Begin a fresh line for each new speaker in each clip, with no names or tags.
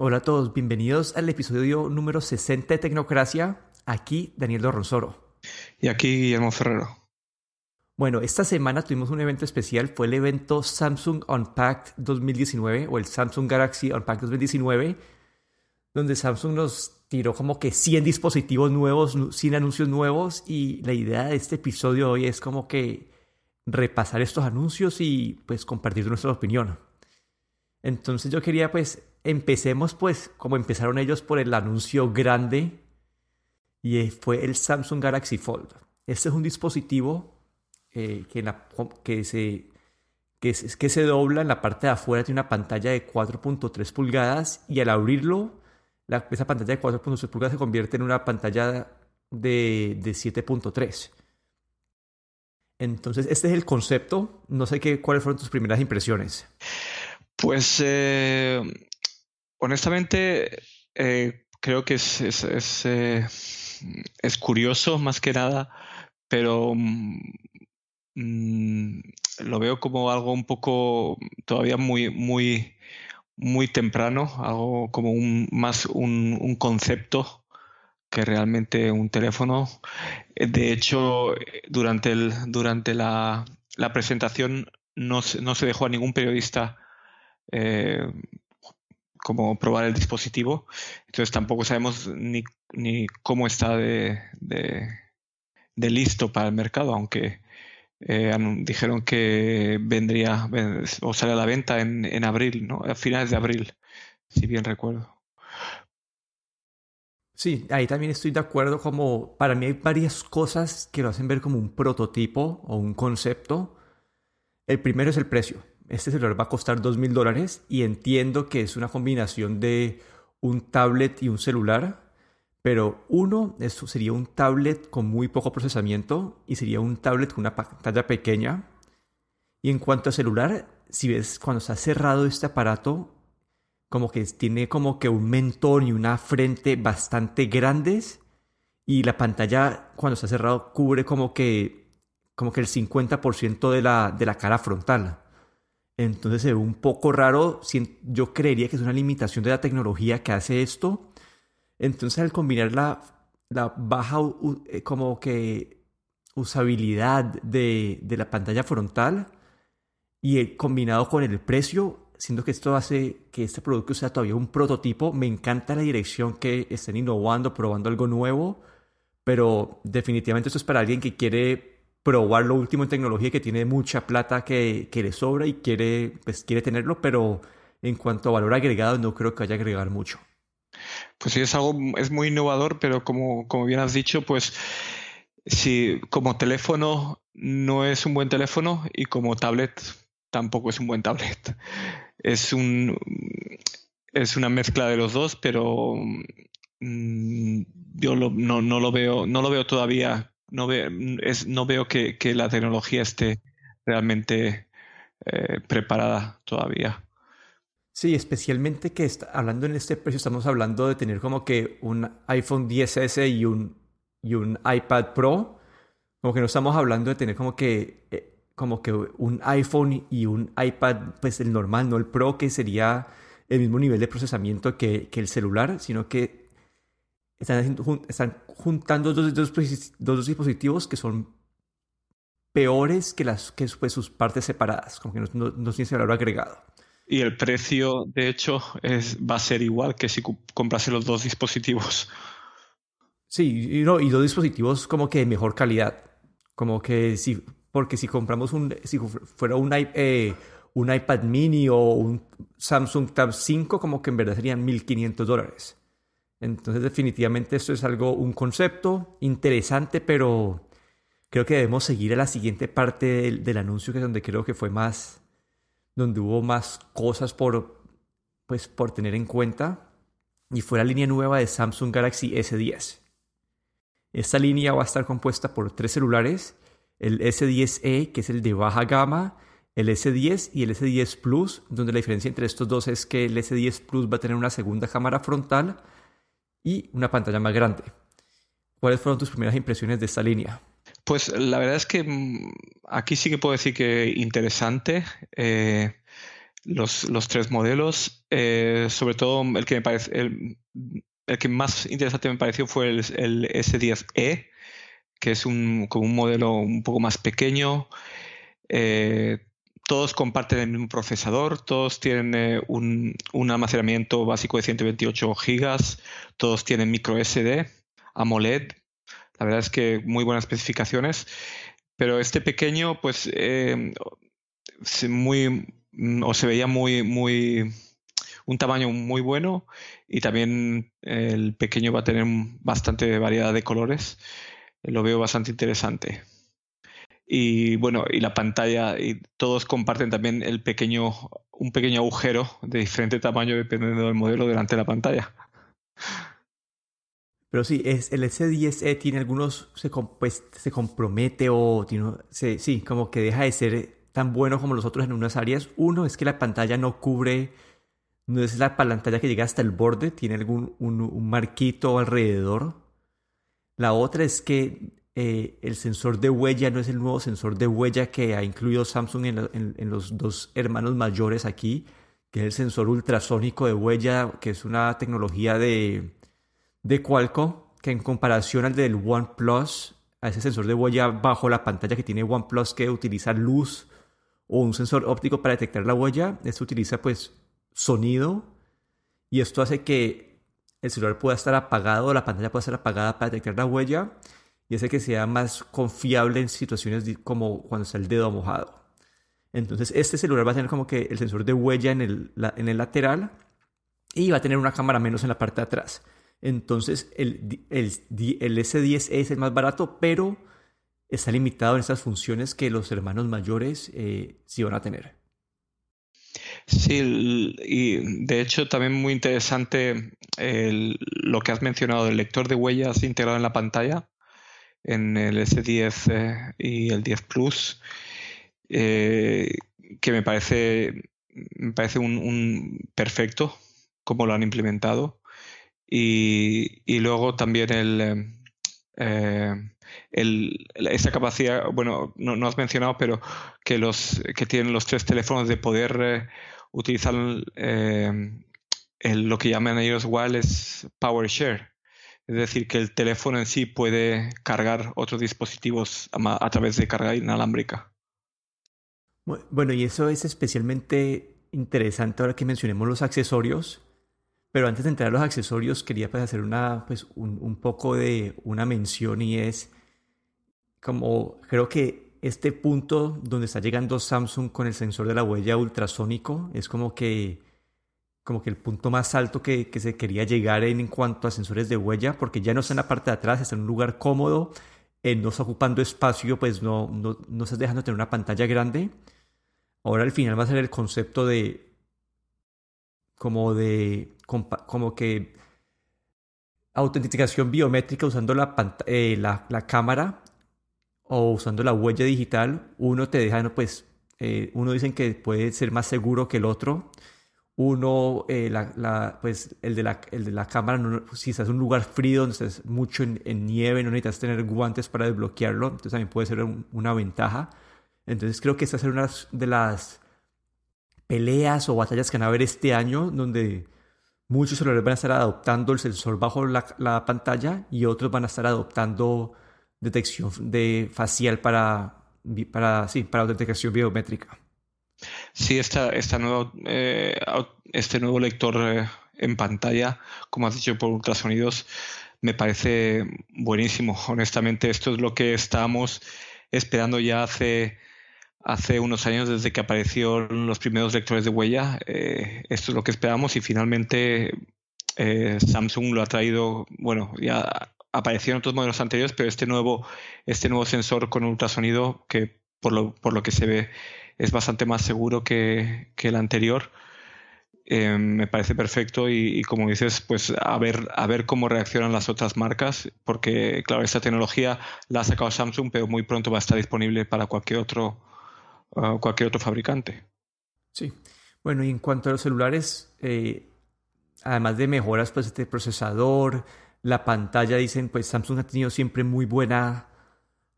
Hola a todos, bienvenidos al episodio número 60 de Tecnocracia. Aquí Daniel Dorronsoro.
Y aquí Guillermo Ferrero.
Bueno, esta semana tuvimos un evento especial, fue el evento Samsung Unpacked 2019 o el Samsung Galaxy Unpacked 2019, donde Samsung nos tiró como que 100 dispositivos nuevos, 100 anuncios nuevos y la idea de este episodio hoy es como que repasar estos anuncios y pues compartir nuestra opinión. Entonces yo quería pues empecemos pues como empezaron ellos por el anuncio grande y fue el Samsung Galaxy Fold. Este es un dispositivo eh, que, que, se, que, que se dobla en la parte de afuera, tiene una pantalla de 4.3 pulgadas y al abrirlo, la, esa pantalla de 4.3 pulgadas se convierte en una pantalla de, de 7.3. Entonces, este es el concepto. No sé qué, cuáles fueron tus primeras impresiones.
Pues eh, honestamente eh, creo que es, es, eh, es, curioso más que nada, pero mm, lo veo como algo un poco todavía muy, muy, muy temprano, algo como un, más un, un concepto que realmente un teléfono. De hecho, durante, el, durante la, la presentación no, no, se dejó a ningún periodista eh, como probar el dispositivo. Entonces tampoco sabemos ni, ni cómo está de, de, listo para el mercado, aunque eh, dijeron que vendría o sale a la venta en, en abril, ¿no? a finales de abril, si bien recuerdo.
Sí, ahí también estoy de acuerdo como para mí hay varias cosas que lo hacen ver como un prototipo o un concepto. El primero es el precio. Este celular va a costar dos mil dólares y entiendo que es una combinación de un tablet y un celular, pero uno, eso sería un tablet con muy poco procesamiento y sería un tablet con una pantalla pequeña. Y en cuanto a celular, si ves cuando está cerrado este aparato, como que tiene como que un mentón y una frente bastante grandes y la pantalla cuando está cerrado cubre como que como que el 50% de la, de la cara frontal. Entonces se ve un poco raro, yo creería que es una limitación de la tecnología que hace esto. Entonces al combinar la, la baja eh, como que usabilidad de, de la pantalla frontal y el, combinado con el precio, siento que esto hace que este producto sea todavía un prototipo. Me encanta la dirección que estén innovando, probando algo nuevo, pero definitivamente esto es para alguien que quiere probar lo último en tecnología, que tiene mucha plata que, que le sobra y quiere, pues, quiere tenerlo, pero en cuanto a valor agregado no creo que vaya a agregar mucho.
Pues sí, es algo, es muy innovador, pero como, como bien has dicho, pues si como teléfono no es un buen teléfono y como tablet tampoco es un buen tablet es un es una mezcla de los dos, pero mm, yo no, no, lo veo, no lo veo todavía, no, veo, es, no veo que, que, la tecnología esté realmente eh, preparada todavía.
Sí, especialmente que está, hablando en este precio estamos hablando de tener como que un iPhone 10S y un, y un iPad Pro, como que no estamos hablando de tener como que eh, como que un iPhone y un iPad, pues el normal, no el Pro, que sería el mismo nivel de procesamiento que, que el celular, sino que están, están juntando dos, dos, dos, dispositivos que son peores que, las, que pues, sus partes separadas, como que no, no, no tiene valor agregado.
Y el precio, de hecho, es, va a ser igual que si comprase los dos dispositivos.
Sí, y, no, y dos dispositivos como que de mejor calidad. Como que si porque si compramos un, si fuera un, eh, un iPad mini o un Samsung Tab 5, como que en verdad serían 1.500 dólares. Entonces definitivamente esto es algo, un concepto interesante, pero creo que debemos seguir a la siguiente parte del, anuncio, que es donde creo que fue más, donde hubo más cosas por, pues, por tener en cuenta, y fue la línea nueva de Samsung Galaxy S10. Esta línea va a estar compuesta por tres celulares el S10e, que es el de baja gama, el S10 y el S10 Plus, donde la diferencia entre estos dos es que el S10 Plus va a tener una segunda cámara frontal y una pantalla más grande. ¿Cuáles fueron tus primeras impresiones de esta línea?
Pues la verdad es que mm, aquí sí que puedo decir que interesante. Eh, los, los tres modelos. Eh, sobre todo el que me parece el, el, que más interesante me pareció fue el, el S10e, que es un, como un modelo un poco más pequeño. Eh, todos comparten el mismo procesador, todos tienen eh, un, un, almacenamiento básico de 128 gigas, todos tienen micro SD, AMOLED. La verdad es que muy buenas especificaciones. Pero este pequeño, pues, eh, muy, o se veía muy, muy, un tamaño muy bueno y también el pequeño va a tener bastante variedad de colores. Lo veo bastante interesante. Y bueno, y la pantalla, y todos comparten también el pequeño, un pequeño agujero de diferente tamaño dependiendo del modelo delante de la pantalla.
Pero sí, es, el S10e tiene algunos, se, pues, se compromete o tiene, sí, como que deja de ser tan bueno como los otros en unas áreas. Uno es que la pantalla no cubre, no es la pantalla que llega hasta el borde, tiene algún un, marquito alrededor. La otra es que eh, el sensor de huella no es el nuevo sensor de huella que ha incluido Samsung en, los dos hermanos mayores aquí, que es el sensor ultrasónico de huella, que es una tecnología de, de Qualcomm, que en comparación al del OnePlus, a ese sensor de huella bajo la pantalla que tiene OnePlus que utiliza luz o un sensor óptico para detectar la huella. Esto utiliza pues sonido y esto hace que el celular pueda estar apagado, la pantalla pueda estar apagada para detectar la huella y hace que sea más confiable en situaciones como cuando está el dedo mojado. Entonces este celular va a tener como que el sensor de huella en el, en el lateral y va a tener una cámara menos en la parte de atrás. Entonces el, el, el S10 es el más barato, pero está limitado en esas funciones que los hermanos mayores eh, sí van a tener.
Sí, y de hecho también muy interesante lo que has mencionado del lector de huellas integrado en la pantalla en el S10 eh, y el 10 Plus, eh, que me parece, me parece un, perfecto como lo han implementado. Y, y luego también el, esa capacidad, bueno, no, has mencionado, pero que los que tienen los tres teléfonos de poder eh, utilizar eh, lo que llaman ellos wireless power share. Es decir, que el teléfono en sí puede cargar otros dispositivos a, través de carga inalámbrica.
Bueno, y eso es especialmente interesante ahora que mencionemos los accesorios, pero antes de entrar a los accesorios, quería pues, hacer una, pues, un, poco de una mención y es como creo que este punto donde está llegando Samsung con el sensor de la huella ultrasónico es como que, como que el punto más alto que, que se quería llegar en, cuanto a sensores de huella, porque ya no está en la parte de atrás, está en un lugar cómodo, eh, no está ocupando espacio, pues no, no, no estás dejando tener una pantalla grande. Ahora al final va a ser el concepto de como de como que autenticación biométrica usando la, eh, la, la, cámara o usando la huella digital, uno te deja, pues, eh, uno dicen que puede ser más seguro que el otro. Uno, eh, la, la, pues, el de la, el de la cámara, si estás en un lugar frío, donde estás mucho en, nieve, no necesitas tener guantes para desbloquearlo, entonces también puede ser una ventaja. Entonces creo que esta es una de las peleas o batallas que van a haber este año, donde muchos celulares van a estar adoptando el sensor bajo la, pantalla y otros van a estar adoptando detección de facial para, para, sí, para autenticación biométrica.
Sí, esta, esta nuevo, eh, este nuevo lector eh, en pantalla, como has dicho, por ultrasonidos, me parece buenísimo. Honestamente, esto es lo que estábamos esperando ya hace hace unos años desde que aparecieron los primeros lectores de huella. Eh, esto es lo que esperábamos y finalmente Samsung lo ha traído, bueno, ya aparecieron otros modelos anteriores, pero este nuevo, este nuevo sensor con ultrasonido, que por lo, por lo que se ve es bastante más seguro que, que el anterior, eh, me parece perfecto y, como dices, pues a ver, a ver cómo reaccionan las otras marcas, porque claro, esta tecnología la ha sacado Samsung, pero muy pronto va a estar disponible para cualquier otro cualquier otro fabricante.
Sí. Bueno, y en cuanto a los celulares, eh, además de mejoras, pues este procesador, la pantalla, dicen, pues Samsung ha tenido siempre muy buena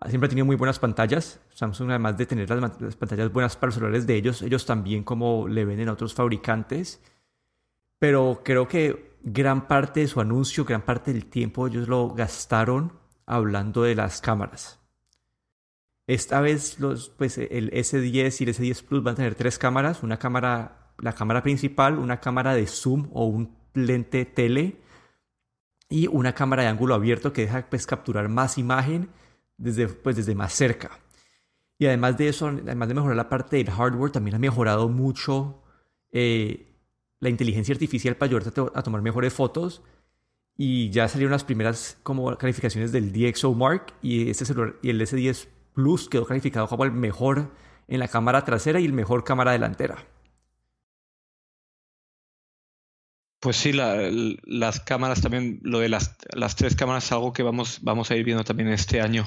siempre ha tenido muy buenas pantallas. Samsung, además de tener las, pantallas buenas para los celulares de ellos, ellos también como le venden a otros fabricantes. Pero creo que gran parte de su anuncio, gran parte del tiempo ellos lo gastaron hablando de las cámaras. Esta vez los, pues, el S10 y el S10 Plus van a tener tres cámaras. Una cámara, la cámara principal, una cámara de zoom o un lente tele y una cámara de ángulo abierto que deja pues, capturar más imagen desde, pues, desde más cerca. Y además de eso, además de mejorar la parte del hardware, también ha mejorado mucho eh, la inteligencia artificial para ayudarte a, tomar mejores fotos. Y ya salieron las primeras como calificaciones del DxO Mark y, este celular, y el S10 Plus quedó calificado como el mejor en la cámara trasera y el mejor cámara delantera.
Pues sí, las cámaras también, lo de las, las, tres cámaras es algo que vamos, vamos a ir viendo también este año,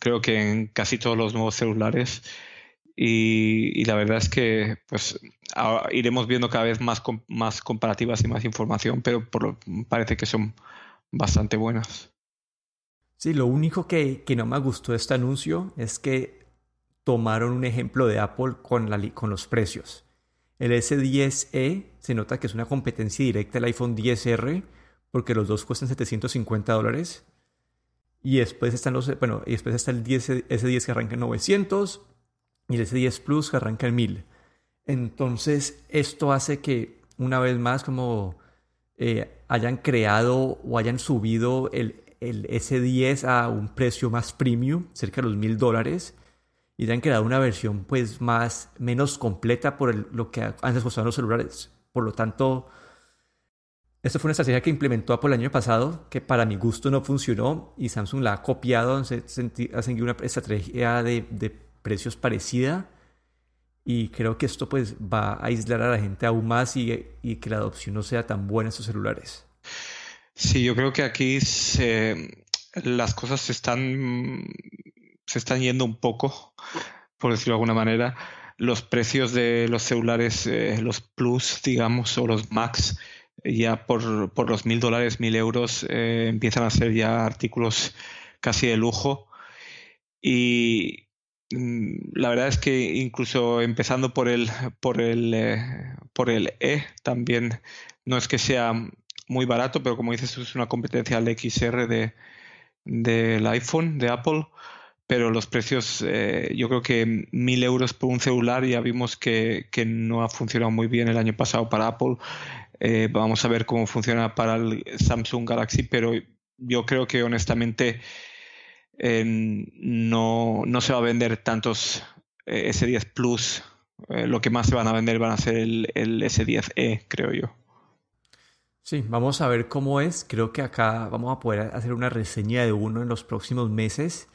creo que en casi todos los nuevos celulares. Y, la verdad es que pues iremos viendo cada vez más, más comparativas y más información, pero por parece que son bastante buenas.
Sí, lo único que, que no me gustó de este anuncio es que tomaron un ejemplo de Apple con, la, con los precios. El S10e se nota que es una competencia directa del iPhone 10R porque los dos cuestan 750 dólares. Y después están los, bueno, y después está el S10 que arranca en 900 y el S10 Plus que arranca en 1000. Entonces, esto hace que una vez más como eh, hayan creado o hayan subido el, el S10 a un precio más premium, cerca de los 1000 dólares y han creado una versión pues más menos completa por lo que antes costaban los celulares. Por lo tanto, esto fue una estrategia que implementó Apple el año pasado, que para mi gusto no funcionó y Samsung la ha copiado, ha seguido una estrategia de, de, precios parecida y creo que esto pues va a aislar a la gente aún más y, y que la adopción no sea tan buena en estos celulares.
Sí, yo creo que aquí se, las cosas se están se están yendo un poco, por decirlo de alguna manera. Los precios de los celulares, eh, los Plus, digamos, o los Max, ya por, por los mil dólares, mil euros, eh, empiezan a ser ya artículos casi de lujo. Y mm, la verdad es que incluso empezando por el, por el, eh, por el E, también no es que sea muy barato, pero como dices, es una competencia al XR de, del iPhone, de Apple pero los precios, eh, yo creo que mil euros por un celular ya vimos que, no ha funcionado muy bien el año pasado para Apple. Eh, vamos a ver cómo funciona para el Samsung Galaxy, pero yo creo que honestamente no, se va a vender tantos eh, S10 Plus. lo que más se van a vender van a ser el S10e, creo yo.
Sí, vamos a ver cómo es. Creo que acá vamos a poder hacer una reseña de uno en los próximos meses.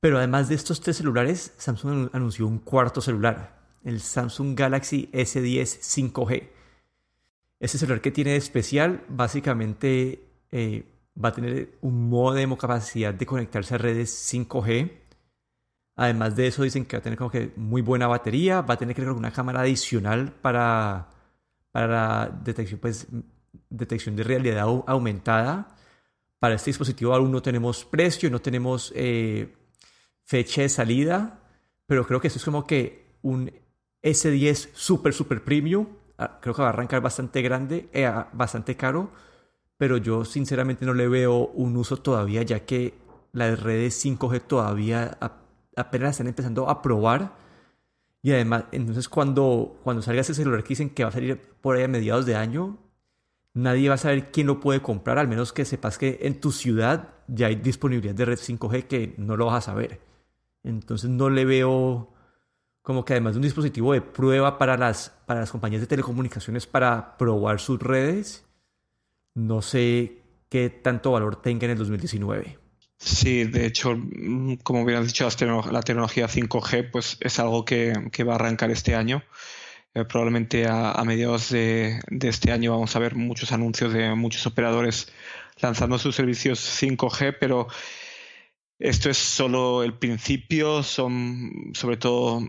Pero además de estos tres celulares, Samsung anunció un cuarto celular, el Samsung Galaxy S10 5G. Este celular que tiene de especial, básicamente eh, va a tener un modem o capacidad de conectarse a redes 5G. Además de eso, dicen que va a tener como que muy buena batería, va a tener que una cámara adicional para, para detección, pues, detección de realidad aumentada. Para este dispositivo aún no tenemos precio, no tenemos eh, fecha de salida, pero creo que eso es como que un S10 super, super premium. Ah, creo que va a arrancar bastante grande, eh, bastante caro, pero yo sinceramente no le veo un uso todavía, ya que las redes 5G todavía apenas están empezando a probar. Y además, entonces cuando, cuando salga ese celular que dicen que va a salir por ahí a mediados de año, nadie va a saber quién lo puede comprar, al menos que sepas que en tu ciudad ya hay disponibilidad de red 5G que no lo vas a saber. Entonces no le veo como que además de un dispositivo de prueba para las, para las compañías de telecomunicaciones para probar sus redes, no sé qué tanto valor tenga en el 2019.
Sí, de hecho, como bien dicho, la tecnología 5G pues, es algo que, va a arrancar este año. Eh, probablemente a, mediados de, este año vamos a ver muchos anuncios de muchos operadores lanzando sus servicios 5G, pero esto es solo el principio, son sobre todo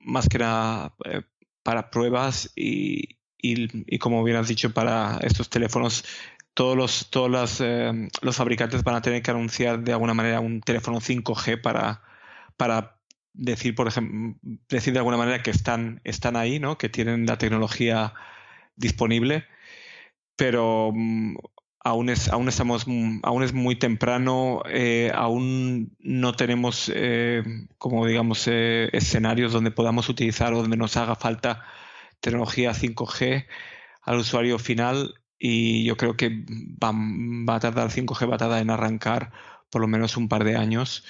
más que nada eh, para pruebas y, y, como bien has dicho, para estos teléfonos todos los, todos eh, los fabricantes van a tener que anunciar de alguna manera un teléfono 5G para, para decir, por ejemplo, decir de alguna manera que están, están ahí, ¿no? que tienen la tecnología disponible, pero mm, aún es, aún estamos, mm, aún es muy temprano, eh, aún no tenemos, eh, como digamos, eh, escenarios donde podamos utilizar o donde nos haga falta tecnología 5G al usuario final y yo creo que va, va a tardar 5G, va a tardar en arrancar por lo menos un par de años.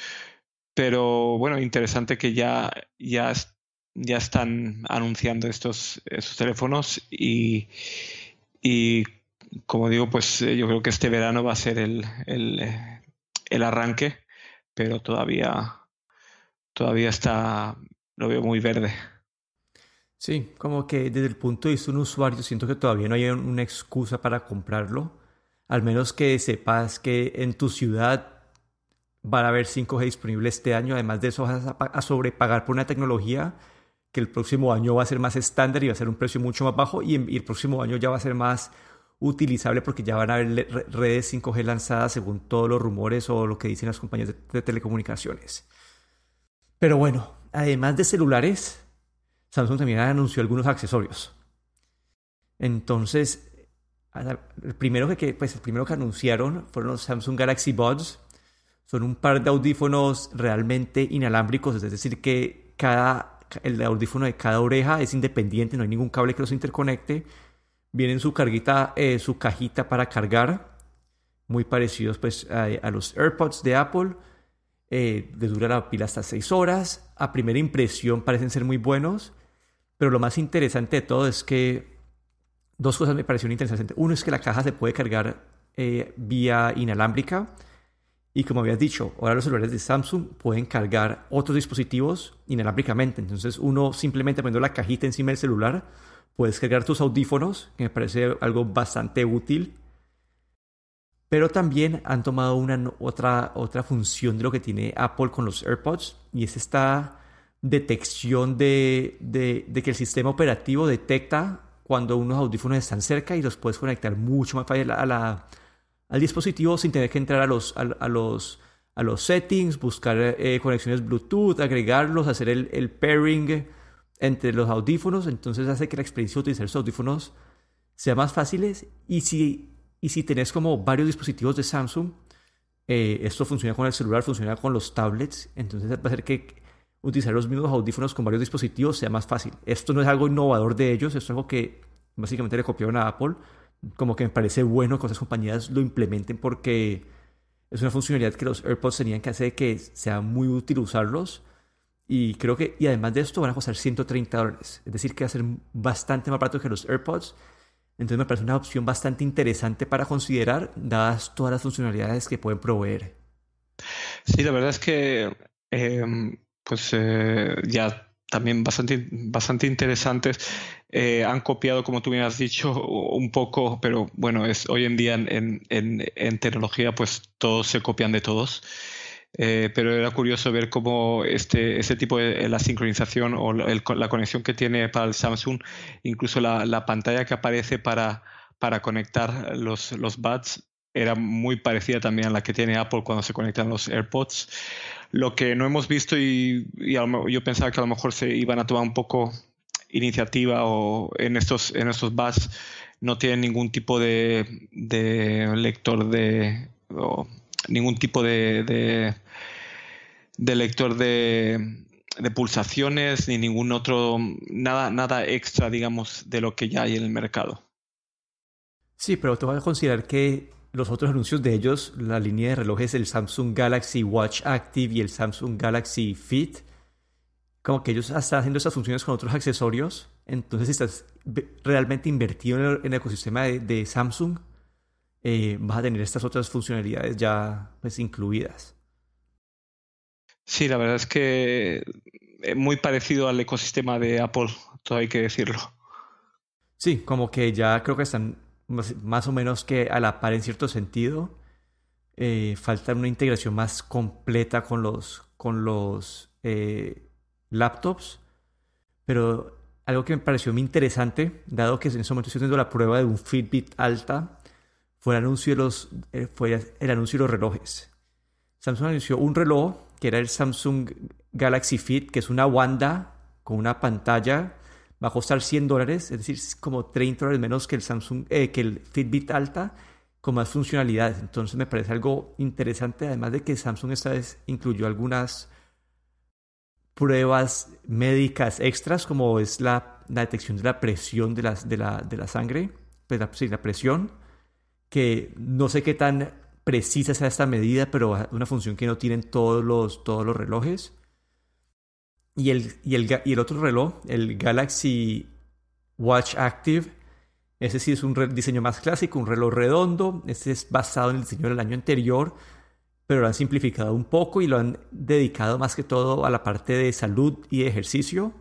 Pero bueno, interesante que ya, ya, ya están anunciando estos, estos teléfonos y, y como digo, pues eh, yo creo que este verano va a ser el, el, eh, el arranque, pero todavía, todavía está, lo veo muy verde.
Sí, como que desde el punto de vista de un usuario siento que todavía no hay una excusa para comprarlo, al menos que sepas que en tu ciudad van a haber 5G disponible este año, además de eso vas a sobrepagar por una tecnología que el próximo año va a ser más estándar y va a ser un precio mucho más bajo y, el próximo año ya va a ser más utilizable porque ya van a haber redes 5G lanzadas según todos los rumores o lo que dicen las compañías de, telecomunicaciones. Pero bueno, además de celulares, Samsung también anunció algunos accesorios. Entonces, el primero que, pues, el primero que anunciaron fueron los Samsung Galaxy Buds. Son un par de audífonos realmente inalámbricos, es decir, que cada, el audífono de cada oreja es independiente, no hay ningún cable que los interconecte Viene en su carguita, eh, su cajita para cargar, muy parecidos pues a, los AirPods de Apple. Eh, dura la pila hasta 6 horas. A primera impresión parecen ser muy buenos, pero lo más interesante de todo es que dos cosas me parecieron interesantes. Uno es que la caja se puede cargar eh, vía inalámbrica. Y como habías dicho, ahora los celulares de Samsung pueden cargar otros dispositivos inalámbricamente. Entonces uno simplemente poniendo la cajita encima del celular Puedes cargar tus audífonos, que me parece algo bastante útil. Pero también han tomado una, otra, otra función de lo que tiene Apple con los AirPods y es esta detección de, de, que el sistema operativo detecta cuando unos audífonos están cerca y los puedes conectar mucho más fácil a al dispositivo sin tener que entrar a los, a, los, a los settings, buscar eh, conexiones Bluetooth, agregarlos, hacer el pairing entre los audífonos, entonces hace que la experiencia de utilizar esos audífonos sea más fácil. Y si, y si tenés como varios dispositivos de Samsung, eh, esto funciona con el celular, funciona con los tablets, entonces va a hacer que utilizar los mismos audífonos con varios dispositivos sea más fácil. Esto no es algo innovador de ellos, es algo que básicamente le copiaron a Apple, como que me parece bueno que otras compañías lo implementen porque es una funcionalidad que los AirPods tenían que hacer que sea muy útil usarlos y creo que, y además de esto, van a costar 130 dólares. Es decir, que va a ser bastante más barato que los AirPods. Entonces me parece una opción bastante interesante para considerar, dadas todas las funcionalidades que pueden proveer.
Sí, la verdad es que, em, pues eh, ya también bastante, bastante interesantes. Eh, han copiado, como tú me has dicho, un poco, pero bueno, es hoy en día en, en, en tecnología, pues todos se copian de todos. Eh, pero era curioso ver cómo este, este tipo de la sincronización o la conexión que tiene para el Samsung, incluso la, la pantalla que aparece para, para conectar los, los buds era muy parecida también a la que tiene Apple cuando se conectan los AirPods. Lo que no hemos visto y, yo pensaba que a lo mejor se iban a tomar un poco iniciativa o en estos, en estos buds no tienen ningún tipo de lector de ningún tipo de, de, lector de, pulsaciones ni ningún otro, nada, nada extra, digamos, de lo que ya hay en el mercado.
Sí, pero te vas a considerar que los otros anuncios de ellos, la línea de relojes, el Samsung Galaxy Watch Active y el Samsung Galaxy Fit, como que ellos están haciendo esas funciones con otros accesorios. Entonces, estás realmente invertido en el, ecosistema de Samsung, eh, vas a tener estas otras funcionalidades ya pues, incluidas.
Sí, la verdad es que es eh, muy parecido al ecosistema de Apple, todo hay que decirlo.
Sí, como que ya creo que están más o menos que a la par en cierto sentido. Eh, falta una integración más completa con los, con los laptops. Pero algo que me pareció muy interesante, dado que en ese momento estoy haciendo la prueba de un Fitbit alta, fue el anuncio de los, eh, fue el anuncio de los relojes. Samsung anunció un reloj que era el Samsung Galaxy Fit, que es una Wanda con una pantalla. Va a costar 100 dólares, es decir, como 30 dólares menos que el Samsung, eh, que el Fitbit Alta, con más funcionalidades. Entonces me parece algo interesante, además de que Samsung esta vez incluyó algunas pruebas médicas extras, como es la, detección de la presión de, de, la, de la sangre, pues la, sí, la presión, que no sé qué tan precisa sea esta medida, pero una función que no tienen todos los, todos los relojes. Y el, y, el, y el otro reloj, el Galaxy Watch Active, ese sí es un diseño más clásico, un reloj redondo. Este es basado en el diseño del año anterior, pero lo han simplificado un poco y lo han dedicado más que todo a la parte de salud y ejercicio.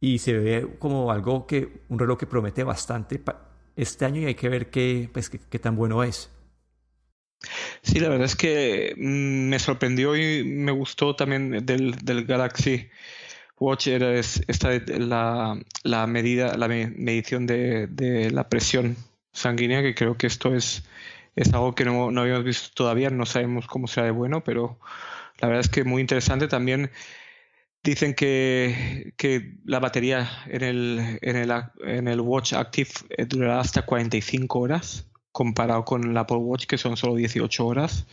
Y se ve como algo que, un reloj que promete bastante este año y hay que ver qué, pues, qué tan bueno es.
Sí, la verdad es que mm, me sorprendió y me gustó también del, Galaxy Watch era esta la, la medida, la medición de, de, la presión sanguínea, que creo que esto es, es algo que no, no, habíamos visto todavía, no sabemos cómo será de bueno, pero la verdad es que muy interesante. También dicen que, que la batería en el, en, el, en el Watch Active eh, durará hasta 45 horas comparado con el Apple Watch, que son solo 18 horas.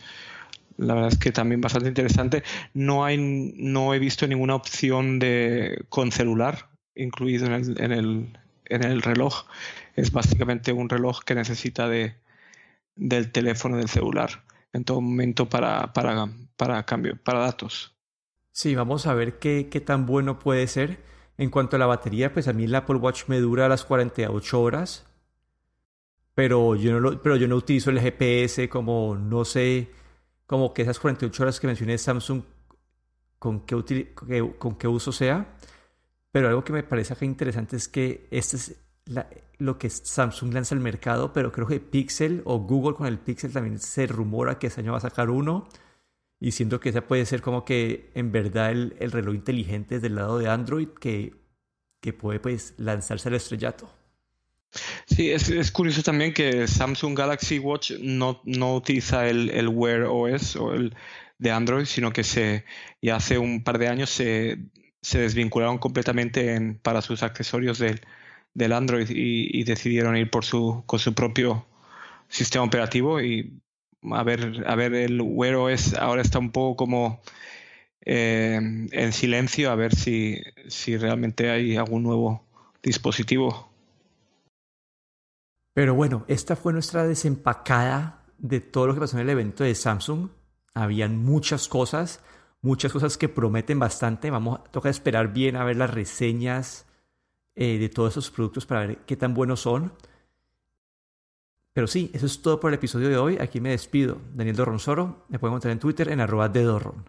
La verdad es que también bastante interesante. No, hay, no he visto ninguna opción de, con celular incluido en el, en el, en el reloj. Es básicamente un reloj que necesita de, del teléfono del celular en todo momento para, para, para cambio, para datos.
Sí, vamos a ver qué, qué tan bueno puede ser. En cuanto a la batería, pues a mí el Apple Watch me dura las 48 horas pero yo no, lo, pero yo no utilizo el GPS como, no sé, como que esas 48 horas que mencioné Samsung, con qué, con qué uso sea. Pero algo que me parece acá interesante es que este es lo que Samsung lanza al mercado, pero creo que Pixel o Google con el Pixel también se rumora que este año va a sacar uno. Y siento que ese puede ser como que en verdad el, el reloj inteligente desde el lado de Android que, que puede pues lanzarse al estrellato.
Sí, es, curioso también que Samsung Galaxy Watch no, no utiliza el, el, Wear OS o el de Android, sino que se, ya hace un par de años se, se desvincularon completamente en, para sus accesorios del, del Android y, decidieron ir por su, con su propio sistema operativo y a ver, a ver el Wear OS ahora está un poco como eh, en silencio a ver si, si realmente hay algún nuevo dispositivo
pero bueno, esta fue nuestra desempacada de todo lo que pasó en el evento de Samsung. Habían muchas cosas, muchas cosas que prometen bastante. Vamos, toca esperar bien a ver las reseñas eh, de todos esos productos para ver qué tan buenos son. Pero sí, eso es todo por el episodio de hoy. Aquí me despido. Daniel Dorronsoro. Me pueden encontrar en Twitter en arroba de Dorron.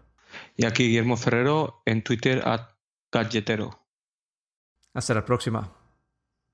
Y aquí Guillermo Ferrero en Twitter a Gadgetero.
Hasta la próxima.